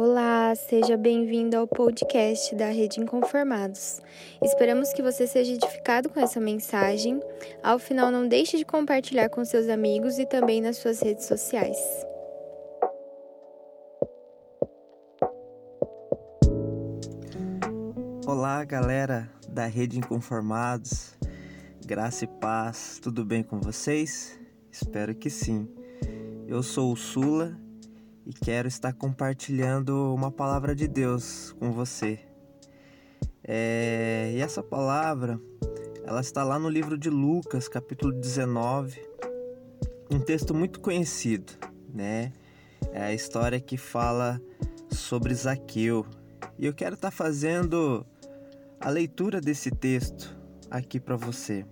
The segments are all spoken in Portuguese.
Olá, seja bem-vindo ao podcast da Rede Inconformados. Esperamos que você seja edificado com essa mensagem. Ao final, não deixe de compartilhar com seus amigos e também nas suas redes sociais. Olá, galera da Rede Inconformados. Graça e paz, tudo bem com vocês? Espero que sim. Eu sou o Sula e quero estar compartilhando uma palavra de Deus com você. É, e essa palavra, ela está lá no livro de Lucas, capítulo 19, um texto muito conhecido, né? É a história que fala sobre Zaqueu. E eu quero estar fazendo a leitura desse texto aqui para você.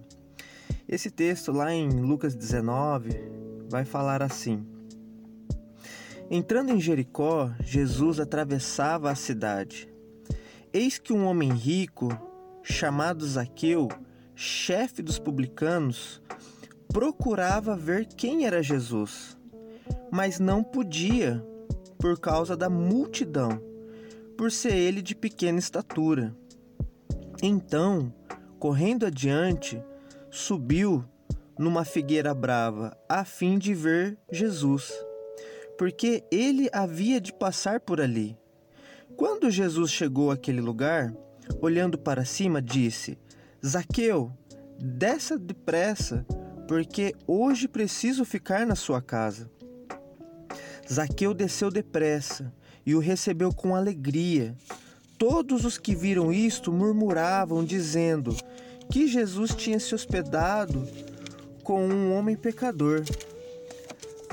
Esse texto lá em Lucas 19 vai falar assim: Entrando em Jericó, Jesus atravessava a cidade. Eis que um homem rico, chamado Zaqueu, chefe dos publicanos, procurava ver quem era Jesus, mas não podia por causa da multidão, por ser ele de pequena estatura. Então, correndo adiante, subiu numa figueira brava, a fim de ver Jesus porque ele havia de passar por ali. Quando Jesus chegou àquele lugar, olhando para cima, disse: Zaqueu, desça depressa, porque hoje preciso ficar na sua casa. Zaqueu desceu depressa e o recebeu com alegria. Todos os que viram isto murmuravam, dizendo que Jesus tinha se hospedado com um homem pecador.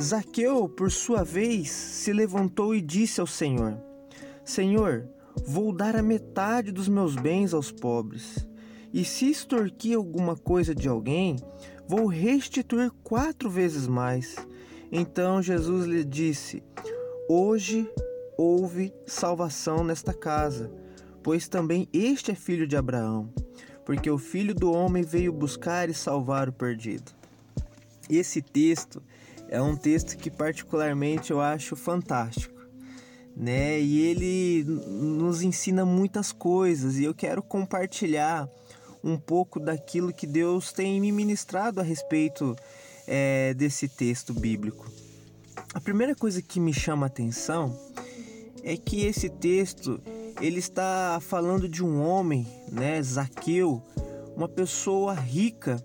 Zaqueu, por sua vez, se levantou e disse ao Senhor: Senhor, vou dar a metade dos meus bens aos pobres. E se extorquir alguma coisa de alguém, vou restituir quatro vezes mais. Então Jesus lhe disse: Hoje houve salvação nesta casa, pois também este é filho de Abraão, porque o filho do homem veio buscar e salvar o perdido. Esse texto é um texto que particularmente eu acho fantástico, né? E ele nos ensina muitas coisas e eu quero compartilhar um pouco daquilo que Deus tem me ministrado a respeito é, desse texto bíblico. A primeira coisa que me chama a atenção é que esse texto ele está falando de um homem, né, Zaqueu, uma pessoa rica,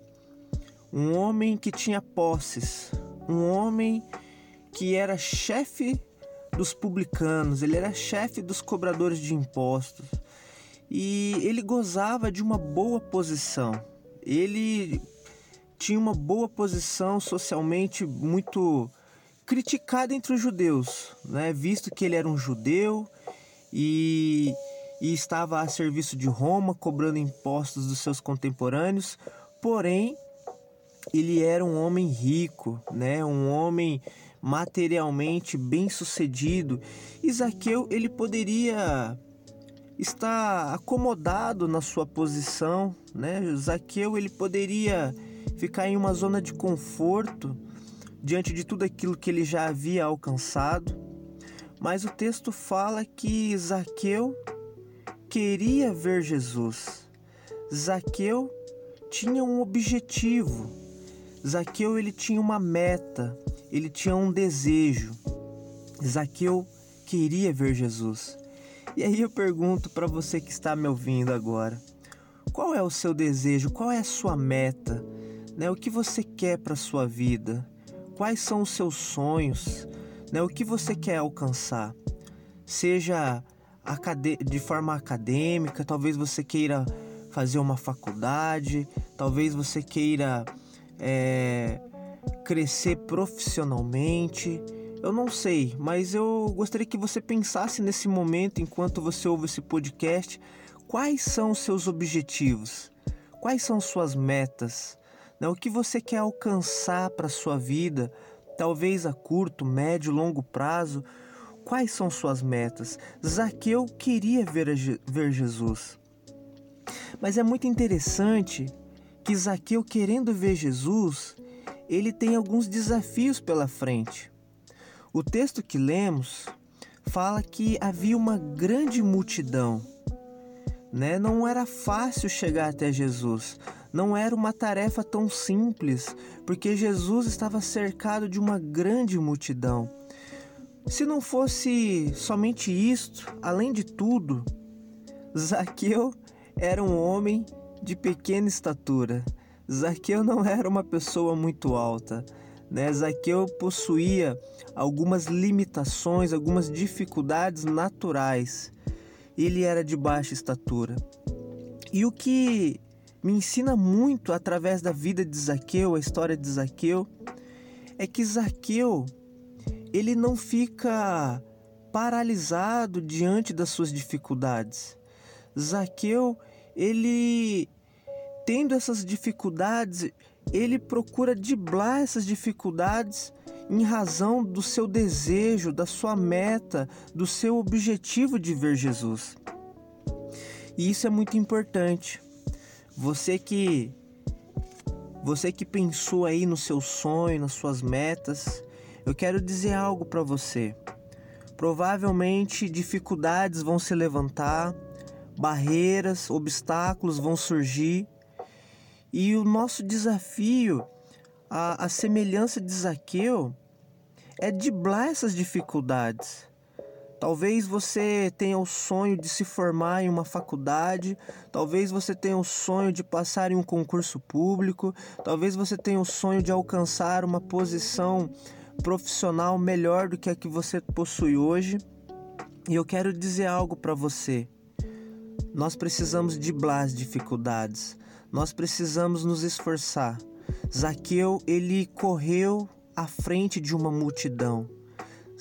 um homem que tinha posses, um homem que era chefe dos publicanos, ele era chefe dos cobradores de impostos e ele gozava de uma boa posição. Ele tinha uma boa posição socialmente muito criticada entre os judeus, né? visto que ele era um judeu e, e estava a serviço de Roma, cobrando impostos dos seus contemporâneos, porém ele era um homem rico, né? Um homem materialmente bem-sucedido. E Zaqueu, ele poderia estar acomodado na sua posição, né? Zaqueu, ele poderia ficar em uma zona de conforto diante de tudo aquilo que ele já havia alcançado. Mas o texto fala que Zaqueu queria ver Jesus. Zaqueu tinha um objetivo. Zaqueu ele tinha uma meta, ele tinha um desejo. Zaqueu queria ver Jesus. E aí eu pergunto para você que está me ouvindo agora: qual é o seu desejo? Qual é a sua meta? Né? O que você quer para sua vida? Quais são os seus sonhos? Né? O que você quer alcançar? Seja de forma acadêmica, talvez você queira fazer uma faculdade, talvez você queira é, crescer profissionalmente. Eu não sei, mas eu gostaria que você pensasse nesse momento, enquanto você ouve esse podcast, quais são os seus objetivos, quais são suas metas, né? o que você quer alcançar para sua vida, talvez a curto, médio, longo prazo. Quais são suas metas? Zaqueu queria ver, ver Jesus. Mas é muito interessante que Zaqueu, querendo ver Jesus, ele tem alguns desafios pela frente. O texto que lemos fala que havia uma grande multidão. Né? Não era fácil chegar até Jesus. Não era uma tarefa tão simples, porque Jesus estava cercado de uma grande multidão. Se não fosse somente isto, além de tudo, Zaqueu era um homem de pequena estatura. Zaqueu não era uma pessoa muito alta. Né? Zaqueu possuía algumas limitações, algumas dificuldades naturais. Ele era de baixa estatura. E o que me ensina muito através da vida de Zaqueu, a história de Zaqueu, é que Zaqueu ele não fica paralisado diante das suas dificuldades. Zaqueu, ele tendo essas dificuldades, ele procura driblar essas dificuldades em razão do seu desejo, da sua meta, do seu objetivo de ver Jesus. E isso é muito importante. Você que você que pensou aí no seu sonho, nas suas metas, eu quero dizer algo para você. Provavelmente dificuldades vão se levantar, barreiras, obstáculos vão surgir, e o nosso desafio, a, a semelhança de Zaqueu, é driblar essas dificuldades. Talvez você tenha o sonho de se formar em uma faculdade, talvez você tenha o sonho de passar em um concurso público, talvez você tenha o sonho de alcançar uma posição profissional melhor do que a que você possui hoje. E eu quero dizer algo para você. Nós precisamos driblar as dificuldades. Nós precisamos nos esforçar. Zaqueu, ele correu à frente de uma multidão.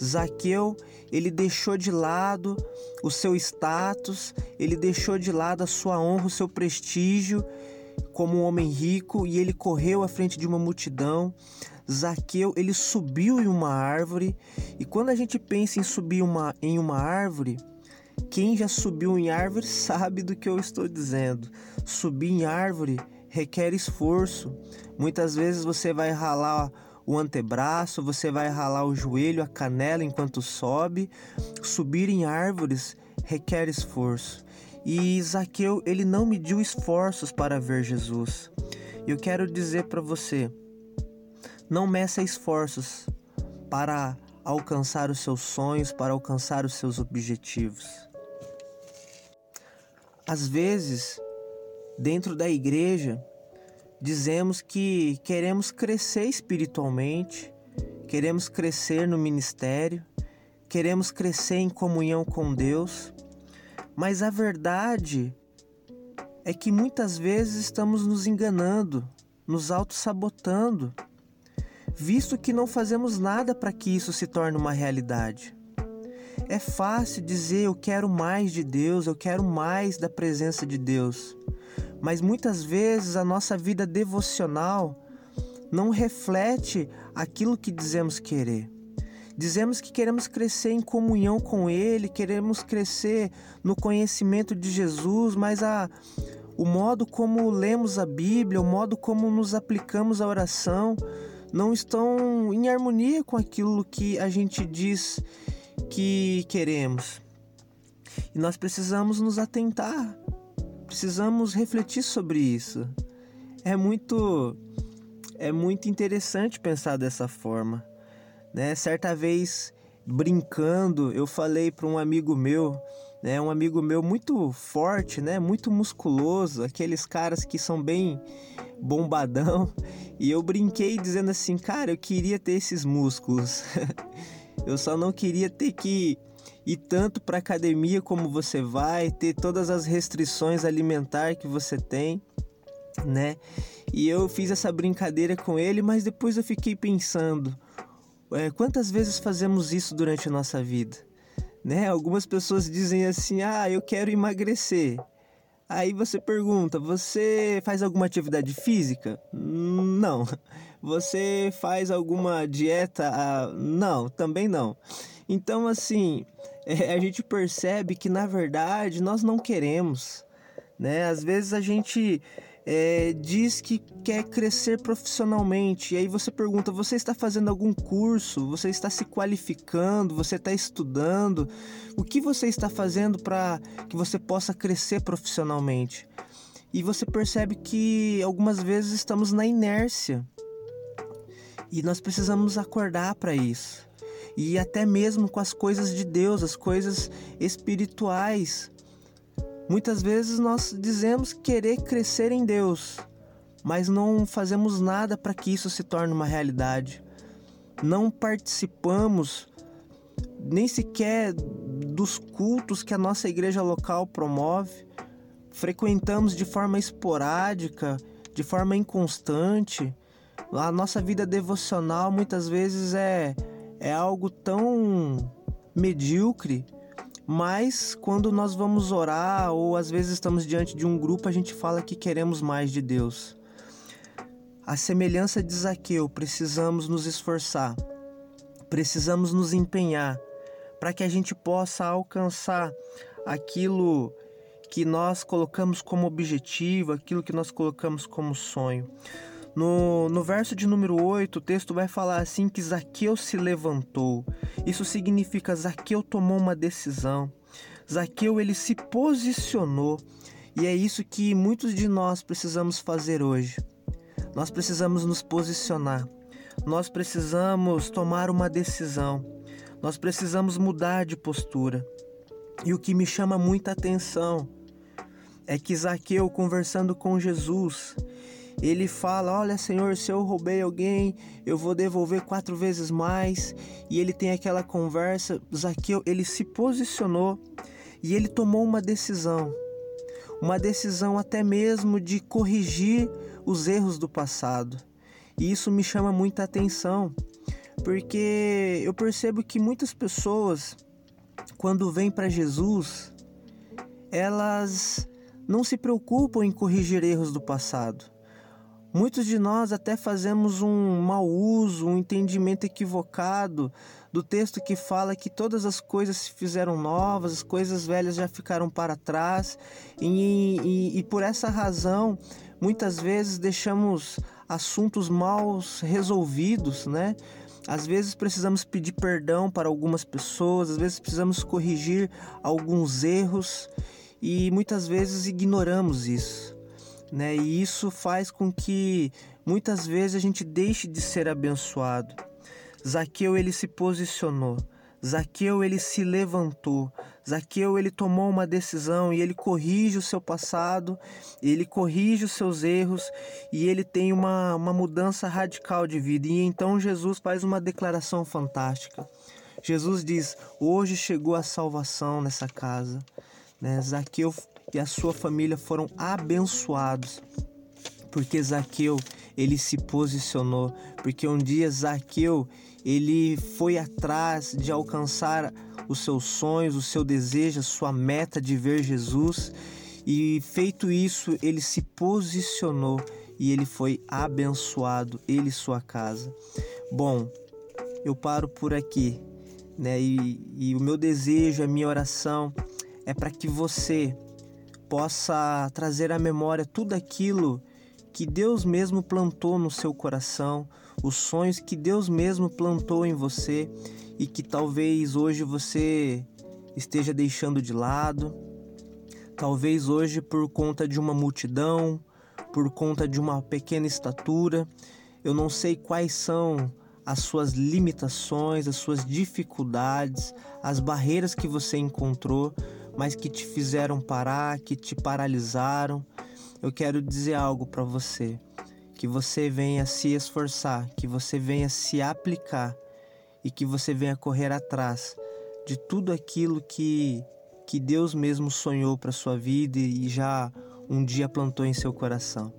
Zaqueu, ele deixou de lado o seu status, ele deixou de lado a sua honra, o seu prestígio como um homem rico e ele correu à frente de uma multidão. Zaqueu, ele subiu em uma árvore, e quando a gente pensa em subir uma, em uma árvore, quem já subiu em árvore sabe do que eu estou dizendo. Subir em árvore requer esforço. Muitas vezes você vai ralar o antebraço, você vai ralar o joelho, a canela enquanto sobe. Subir em árvores requer esforço. E Zaqueu, ele não mediu esforços para ver Jesus. Eu quero dizer para você, não meça esforços para alcançar os seus sonhos, para alcançar os seus objetivos. Às vezes, dentro da igreja, dizemos que queremos crescer espiritualmente, queremos crescer no ministério, queremos crescer em comunhão com Deus, mas a verdade é que muitas vezes estamos nos enganando, nos auto-sabotando visto que não fazemos nada para que isso se torne uma realidade. É fácil dizer eu quero mais de Deus, eu quero mais da presença de Deus, mas muitas vezes a nossa vida devocional não reflete aquilo que dizemos querer. Dizemos que queremos crescer em comunhão com Ele, queremos crescer no conhecimento de Jesus, mas a, o modo como lemos a Bíblia, o modo como nos aplicamos à oração, não estão em harmonia com aquilo que a gente diz que queremos. E nós precisamos nos atentar, precisamos refletir sobre isso. É muito é muito interessante pensar dessa forma, né? Certa vez brincando, eu falei para um amigo meu, né, um amigo meu muito forte, né, muito musculoso, aqueles caras que são bem bombadão. E eu brinquei dizendo assim, cara, eu queria ter esses músculos. eu só não queria ter que ir tanto para academia como você vai, ter todas as restrições alimentar que você tem, né? E eu fiz essa brincadeira com ele, mas depois eu fiquei pensando, é, quantas vezes fazemos isso durante a nossa vida? Né? Algumas pessoas dizem assim: "Ah, eu quero emagrecer". Aí você pergunta: você faz alguma atividade física? Não. Você faz alguma dieta? Não, também não. Então, assim, a gente percebe que na verdade nós não queremos, né? Às vezes a gente é, diz que quer crescer profissionalmente. E aí você pergunta: você está fazendo algum curso? Você está se qualificando? Você está estudando? O que você está fazendo para que você possa crescer profissionalmente? E você percebe que algumas vezes estamos na inércia. E nós precisamos acordar para isso. E até mesmo com as coisas de Deus, as coisas espirituais. Muitas vezes nós dizemos querer crescer em Deus, mas não fazemos nada para que isso se torne uma realidade. Não participamos nem sequer dos cultos que a nossa igreja local promove. Frequentamos de forma esporádica, de forma inconstante. A nossa vida devocional muitas vezes é, é algo tão medíocre mas quando nós vamos orar ou às vezes estamos diante de um grupo, a gente fala que queremos mais de Deus. A semelhança de Zaqueu, precisamos nos esforçar, precisamos nos empenhar para que a gente possa alcançar aquilo que nós colocamos como objetivo, aquilo que nós colocamos como sonho. No, no verso de número 8, o texto vai falar assim que Zaqueu se levantou. Isso significa Zaqueu tomou uma decisão. Zaqueu ele se posicionou. E é isso que muitos de nós precisamos fazer hoje. Nós precisamos nos posicionar. Nós precisamos tomar uma decisão. Nós precisamos mudar de postura. E o que me chama muita atenção é que Zaqueu, conversando com Jesus, ele fala: Olha, Senhor, se eu roubei alguém, eu vou devolver quatro vezes mais. E ele tem aquela conversa. Zaqueu, ele se posicionou e ele tomou uma decisão. Uma decisão até mesmo de corrigir os erros do passado. E isso me chama muita atenção, porque eu percebo que muitas pessoas, quando vêm para Jesus, elas não se preocupam em corrigir erros do passado Muitos de nós até fazemos um mau uso, um entendimento equivocado do texto que fala que todas as coisas se fizeram novas, as coisas velhas já ficaram para trás, e, e, e por essa razão muitas vezes deixamos assuntos mal resolvidos, né? Às vezes precisamos pedir perdão para algumas pessoas, às vezes precisamos corrigir alguns erros e muitas vezes ignoramos isso né? E isso faz com que muitas vezes a gente deixe de ser abençoado. Zaqueu ele se posicionou. Zaqueu ele se levantou. Zaqueu ele tomou uma decisão e ele corrige o seu passado, ele corrige os seus erros e ele tem uma, uma mudança radical de vida. E então Jesus faz uma declaração fantástica. Jesus diz: Hoje chegou a salvação nessa casa. Né? Zaqueu e a sua família foram abençoados, porque Zaqueu ele se posicionou, porque um dia Zaqueu ele foi atrás de alcançar os seus sonhos, o seu desejo, a sua meta de ver Jesus, e feito isso, ele se posicionou e ele foi abençoado, ele e sua casa. Bom, eu paro por aqui, né? E, e o meu desejo, a minha oração é para que você possa trazer à memória tudo aquilo que Deus mesmo plantou no seu coração, os sonhos que Deus mesmo plantou em você e que talvez hoje você esteja deixando de lado. Talvez hoje, por conta de uma multidão, por conta de uma pequena estatura, eu não sei quais são as suas limitações, as suas dificuldades, as barreiras que você encontrou, mas que te fizeram parar, que te paralisaram. Eu quero dizer algo para você, que você venha se esforçar, que você venha se aplicar e que você venha correr atrás de tudo aquilo que que Deus mesmo sonhou para sua vida e já um dia plantou em seu coração.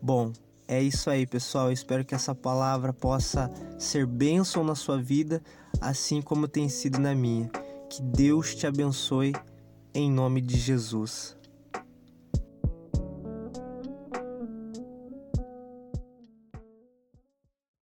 Bom, é isso aí, pessoal. Eu espero que essa palavra possa ser bênção na sua vida, assim como tem sido na minha. Que Deus te abençoe em nome de Jesus.